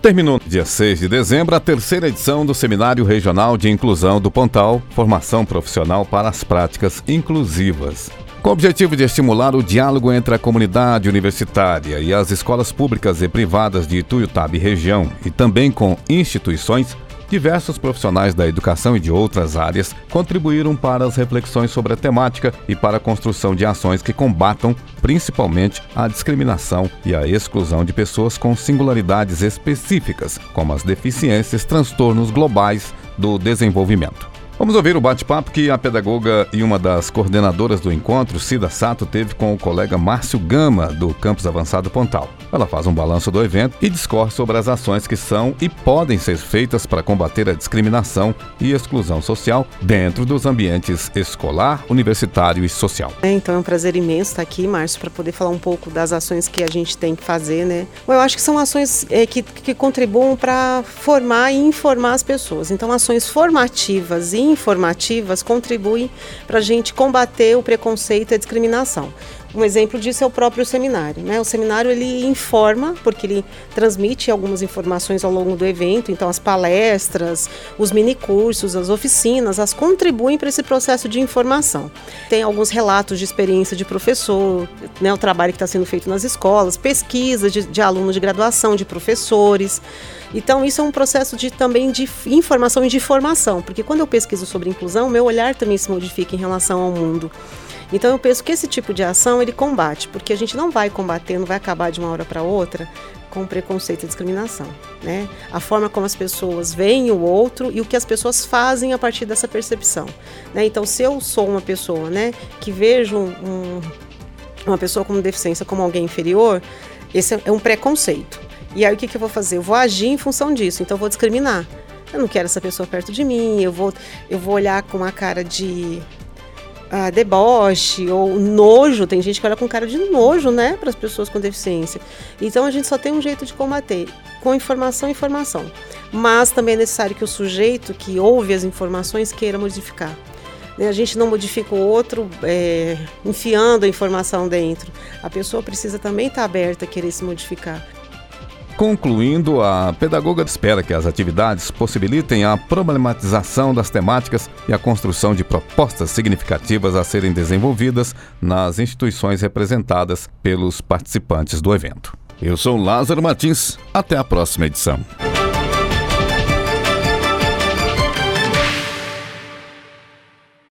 Terminou dia 6 de dezembro a terceira edição do Seminário Regional de Inclusão do Pontal, Formação Profissional para as Práticas Inclusivas. Com o objetivo de estimular o diálogo entre a comunidade universitária e as escolas públicas e privadas de Ituiutaba e região, e também com instituições, diversos profissionais da educação e de outras áreas contribuíram para as reflexões sobre a temática e para a construção de ações que combatam principalmente a discriminação e a exclusão de pessoas com singularidades específicas, como as deficiências, transtornos globais do desenvolvimento. Vamos ouvir o bate-papo que a pedagoga e uma das coordenadoras do encontro, Cida Sato, teve com o colega Márcio Gama, do Campus Avançado Pontal. Ela faz um balanço do evento e discorre sobre as ações que são e podem ser feitas para combater a discriminação e exclusão social dentro dos ambientes escolar, universitário e social. É, então é um prazer imenso estar aqui, Márcio, para poder falar um pouco das ações que a gente tem que fazer, né? Eu acho que são ações é, que, que contribuam para formar e informar as pessoas. Então, ações formativas e informativas contribuem para a gente combater o preconceito e a discriminação. Um exemplo disso é o próprio seminário. Né? O seminário ele informa, porque ele transmite algumas informações ao longo do evento, então as palestras, os minicursos, as oficinas, as contribuem para esse processo de informação. Tem alguns relatos de experiência de professor, né, o trabalho que está sendo feito nas escolas, pesquisa de, de alunos de graduação, de professores. Então, isso é um processo de, também de informação e de formação, porque quando eu pesquiso sobre inclusão, meu olhar também se modifica em relação ao mundo. Então eu penso que esse tipo de ação ele combate, porque a gente não vai combater, não vai acabar de uma hora para outra com preconceito e discriminação, né? A forma como as pessoas veem o outro e o que as pessoas fazem a partir dessa percepção, né? Então, se eu sou uma pessoa, né, que vejo um, uma pessoa com deficiência como alguém inferior, esse é um preconceito. E aí o que, que eu vou fazer? Eu vou agir em função disso, então eu vou discriminar. Eu não quero essa pessoa perto de mim, eu vou, eu vou olhar com uma cara de ah, deboche ou nojo. Tem gente que olha com cara de nojo, né, para as pessoas com deficiência. Então a gente só tem um jeito de combater, com informação informação. Mas também é necessário que o sujeito que ouve as informações queira modificar. Né, a gente não modifica o outro é, enfiando a informação dentro. A pessoa precisa também estar aberta a querer se modificar. Concluindo, a pedagoga espera que as atividades possibilitem a problematização das temáticas e a construção de propostas significativas a serem desenvolvidas nas instituições representadas pelos participantes do evento. Eu sou Lázaro Martins, até a próxima edição.